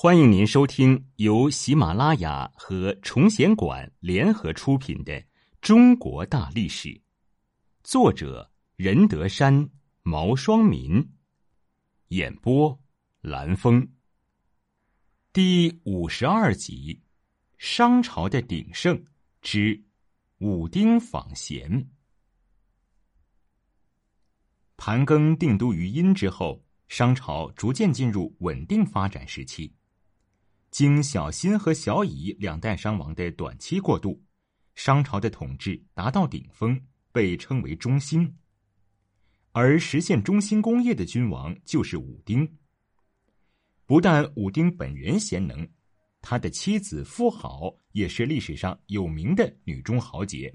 欢迎您收听由喜马拉雅和崇贤馆联合出品的《中国大历史》，作者任德山、毛双民，演播蓝峰。第五十二集：商朝的鼎盛之武丁访贤。盘庚定都于殷之后，商朝逐渐进入稳定发展时期。经小辛和小乙两代商王的短期过渡，商朝的统治达到顶峰，被称为中兴。而实现中兴功业的君王就是武丁。不但武丁本人贤能，他的妻子妇好也是历史上有名的女中豪杰。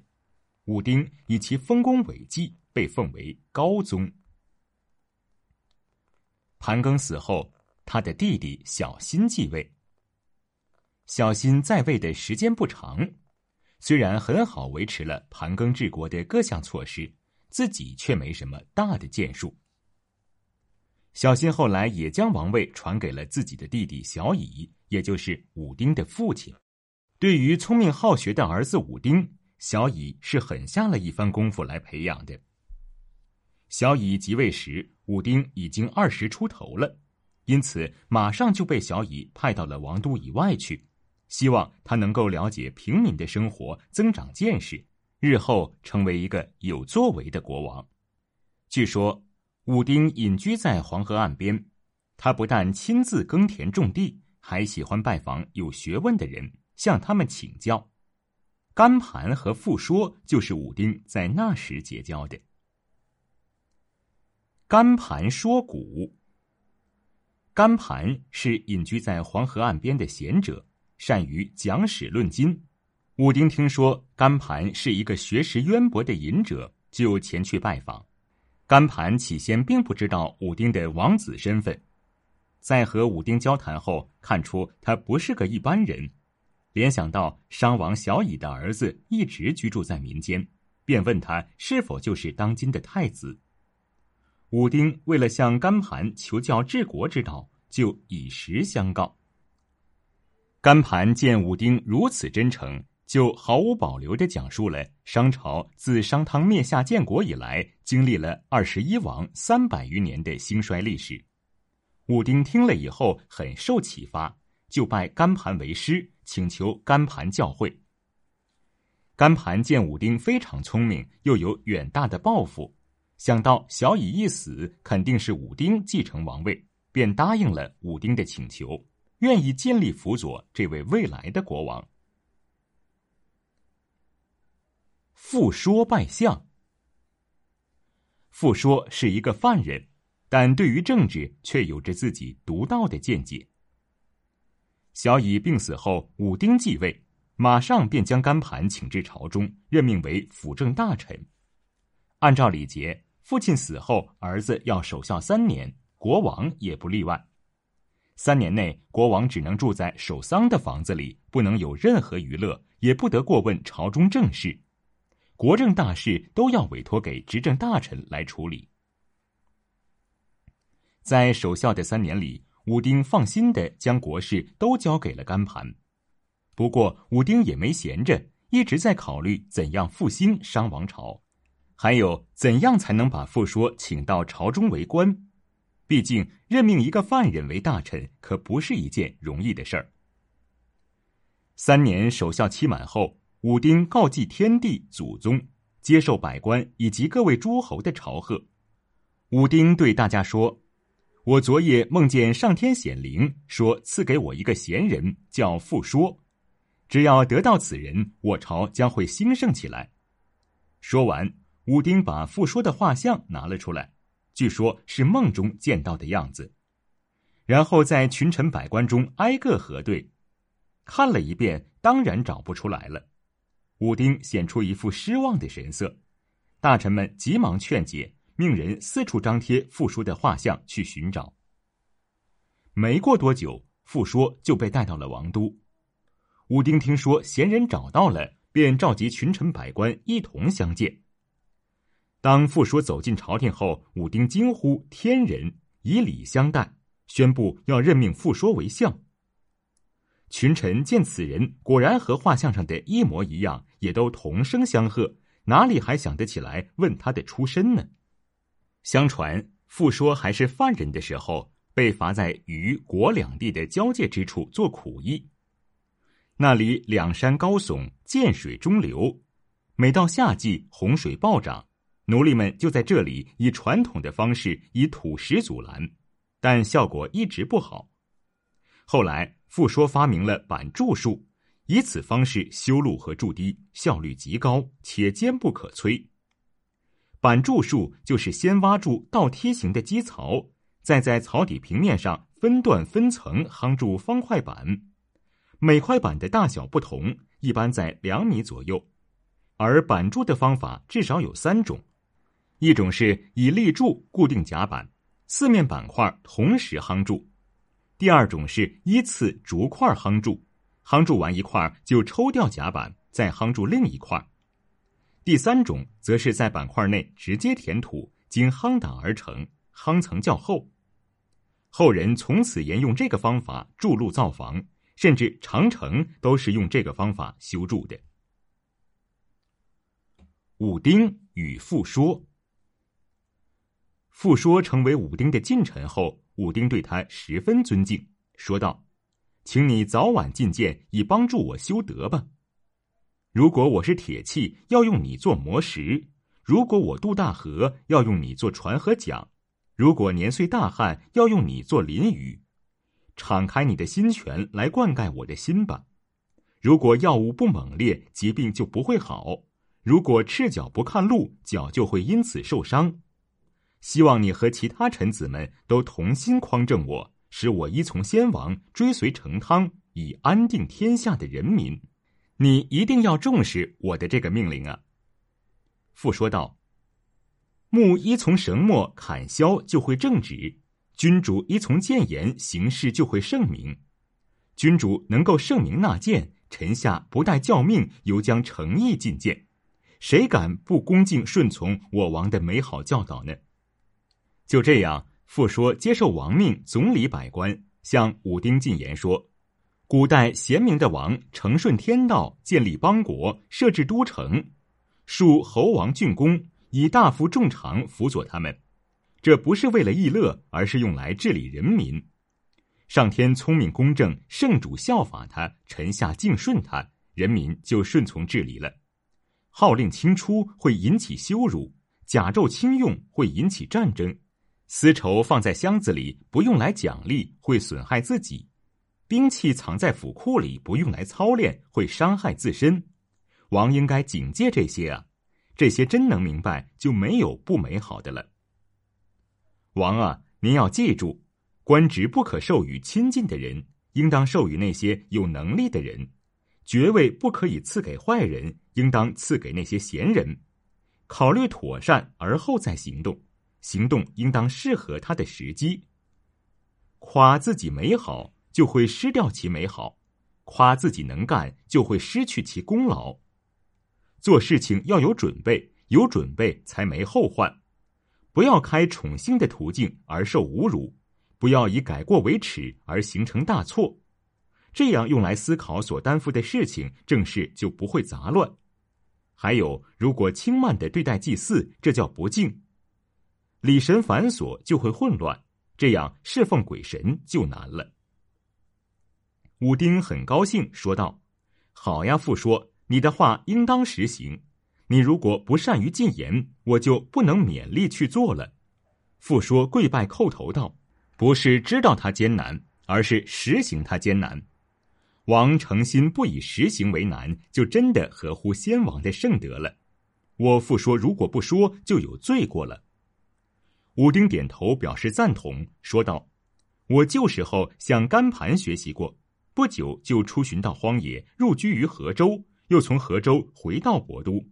武丁以其丰功伟绩被奉为高宗。盘庚死后，他的弟弟小辛继位。小辛在位的时间不长，虽然很好维持了盘庚治国的各项措施，自己却没什么大的建树。小辛后来也将王位传给了自己的弟弟小乙，也就是武丁的父亲。对于聪明好学的儿子武丁，小乙是狠下了一番功夫来培养的。小乙即位时，武丁已经二十出头了，因此马上就被小乙派到了王都以外去。希望他能够了解平民的生活，增长见识，日后成为一个有作为的国王。据说武丁隐居在黄河岸边，他不但亲自耕田种地，还喜欢拜访有学问的人，向他们请教。甘盘和傅说就是武丁在那时结交的。甘盘说古。甘盘是隐居在黄河岸边的贤者。善于讲史论今，武丁听说甘盘是一个学识渊博的隐者，就前去拜访。甘盘起先并不知道武丁的王子身份，在和武丁交谈后，看出他不是个一般人，联想到商王小乙的儿子一直居住在民间，便问他是否就是当今的太子。武丁为了向甘盘求教治国之道，就以实相告。甘盘见武丁如此真诚，就毫无保留的讲述了商朝自商汤灭夏建国以来，经历了二十一王三百余年的兴衰历史。武丁听了以后很受启发，就拜甘盘为师，请求甘盘教诲。甘盘见武丁非常聪明，又有远大的抱负，想到小乙一死，肯定是武丁继承王位，便答应了武丁的请求。愿意尽力辅佐这位未来的国王。傅说拜相。傅说是一个犯人，但对于政治却有着自己独到的见解。小乙病死后，武丁继位，马上便将甘盘请至朝中，任命为辅政大臣。按照礼节，父亲死后，儿子要守孝三年，国王也不例外。三年内，国王只能住在守丧的房子里，不能有任何娱乐，也不得过问朝中政事，国政大事都要委托给执政大臣来处理。在守孝的三年里，武丁放心的将国事都交给了甘盘。不过，武丁也没闲着，一直在考虑怎样复兴商王朝，还有怎样才能把傅说请到朝中为官。毕竟，任命一个犯人为大臣可不是一件容易的事儿。三年守孝期满后，武丁告祭天地祖宗，接受百官以及各位诸侯的朝贺。武丁对大家说：“我昨夜梦见上天显灵，说赐给我一个贤人，叫傅说。只要得到此人，我朝将会兴盛起来。”说完，武丁把傅说的画像拿了出来。据说是梦中见到的样子，然后在群臣百官中挨个核对，看了一遍，当然找不出来了。武丁显出一副失望的神色，大臣们急忙劝解，命人四处张贴傅说的画像去寻找。没过多久，傅说就被带到了王都。武丁听说贤人找到了，便召集群臣百官一同相见。当傅说走进朝廷后，武丁惊呼：“天人！”以礼相待，宣布要任命傅说为相。群臣见此人果然和画像上的一模一样，也都同声相贺，哪里还想得起来问他的出身呢？相传，傅说还是犯人的时候，被罚在虞国两地的交界之处做苦役。那里两山高耸，涧水中流，每到夏季洪水暴涨，奴隶们就在这里以传统的方式以土石阻拦，但效果一直不好。后来。傅说发明了板柱术，以此方式修路和筑堤，效率极高，且坚不可摧。板柱术就是先挖筑倒梯形的基槽，再在槽底平面上分段分层夯筑方块板，每块板的大小不同，一般在两米左右。而板柱的方法至少有三种：一种是以立柱固定甲板，四面板块同时夯筑。第二种是依次逐块夯筑，夯筑完一块就抽掉甲板，再夯筑另一块。第三种则是在板块内直接填土，经夯打而成，夯层较厚。后人从此沿用这个方法筑路造房，甚至长城都是用这个方法修筑的。武丁与傅说，傅说成为武丁的近臣后。武丁对他十分尊敬，说道：“请你早晚进谏，以帮助我修德吧。如果我是铁器，要用你做磨石；如果我渡大河，要用你做船和桨；如果年岁大旱，要用你做淋雨。敞开你的心泉来灌溉我的心吧。如果药物不猛烈，疾病就不会好；如果赤脚不看路，脚就会因此受伤。”希望你和其他臣子们都同心匡正我，使我依从先王，追随成汤，以安定天下的人民。你一定要重视我的这个命令啊！父说道：“木依从绳墨砍削就会正直，君主依从谏言行事就会圣明。君主能够圣明纳谏，臣下不待教命，犹将诚意进谏。谁敢不恭敬顺从我王的美好教导呢？”就这样，傅说接受王命，总理百官，向武丁进言说：“古代贤明的王，承顺天道，建立邦国，设置都城，树侯王郡公，以大夫众长辅佐他们。这不是为了逸乐，而是用来治理人民。上天聪明公正，圣主效法他，臣下敬顺他，人民就顺从治理了。号令轻出会引起羞辱，甲胄轻用会引起战争。”丝绸放在箱子里不用来奖励，会损害自己；兵器藏在府库里不用来操练，会伤害自身。王应该警戒这些啊！这些真能明白，就没有不美好的了。王啊，您要记住，官职不可授予亲近的人，应当授予那些有能力的人；爵位不可以赐给坏人，应当赐给那些贤人。考虑妥善而后再行动。行动应当适合他的时机。夸自己美好，就会失掉其美好；夸自己能干，就会失去其功劳。做事情要有准备，有准备才没后患。不要开宠幸的途径而受侮辱，不要以改过为耻而形成大错。这样用来思考所担负的事情，正事就不会杂乱。还有，如果轻慢的对待祭祀，这叫不敬。礼神繁琐就会混乱，这样侍奉鬼神就难了。武丁很高兴，说道：“好呀，父说你的话应当实行。你如果不善于进言，我就不能勉力去做了。”父说跪拜叩头道：“不是知道他艰难，而是实行他艰难。王诚心不以实行为难，就真的合乎先王的圣德了。我父说，如果不说，就有罪过了。”武丁点头表示赞同，说道：“我旧时候向甘盘学习过，不久就出巡到荒野，入居于河州，又从河州回到博都。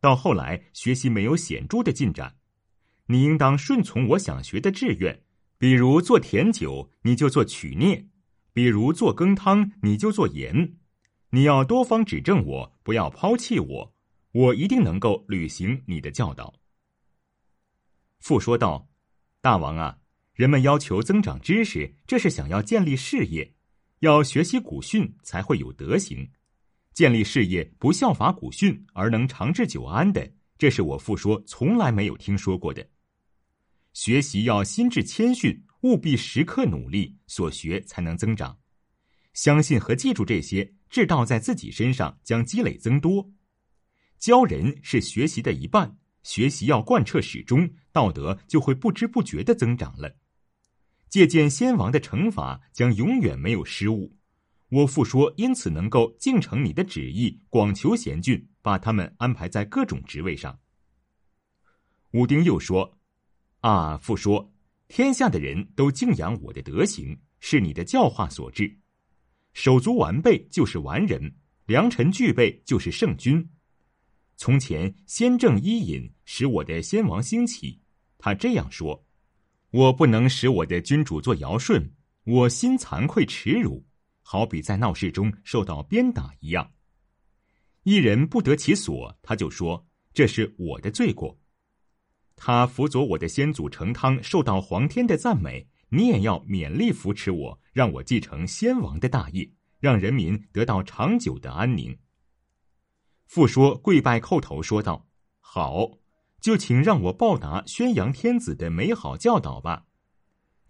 到后来学习没有显著的进展。你应当顺从我想学的志愿，比如做甜酒，你就做曲涅；比如做羹汤，你就做盐。你要多方指正我，不要抛弃我，我一定能够履行你的教导。”父说道：“大王啊，人们要求增长知识，这是想要建立事业；要学习古训，才会有德行。建立事业不效法古训而能长治久安的，这是我父说从来没有听说过的。学习要心智谦逊，务必时刻努力，所学才能增长。相信和记住这些，智道在自己身上将积累增多。教人是学习的一半，学习要贯彻始终，道德就会不知不觉的增长了。借鉴先王的惩罚，将永远没有失误。我父说，因此能够敬承你的旨意，广求贤俊，把他们安排在各种职位上。武丁又说：“啊，父说，天下的人都敬仰我的德行，是你的教化所致。手足完备就是完人，良臣具备就是圣君。从前先正伊尹使我的先王兴起，他这样说：我不能使我的君主做尧舜，我心惭愧耻辱。”好比在闹市中受到鞭打一样，一人不得其所，他就说这是我的罪过。他辅佐我的先祖成汤，受到皇天的赞美，你也要勉力扶持我，让我继承先王的大业，让人民得到长久的安宁。傅说跪拜叩头说道：“好，就请让我报答宣扬天子的美好教导吧。”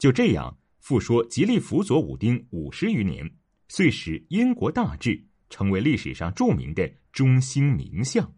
就这样，傅说极力辅佐武丁五十余年。遂使燕国大治，成为历史上著名的中兴名相。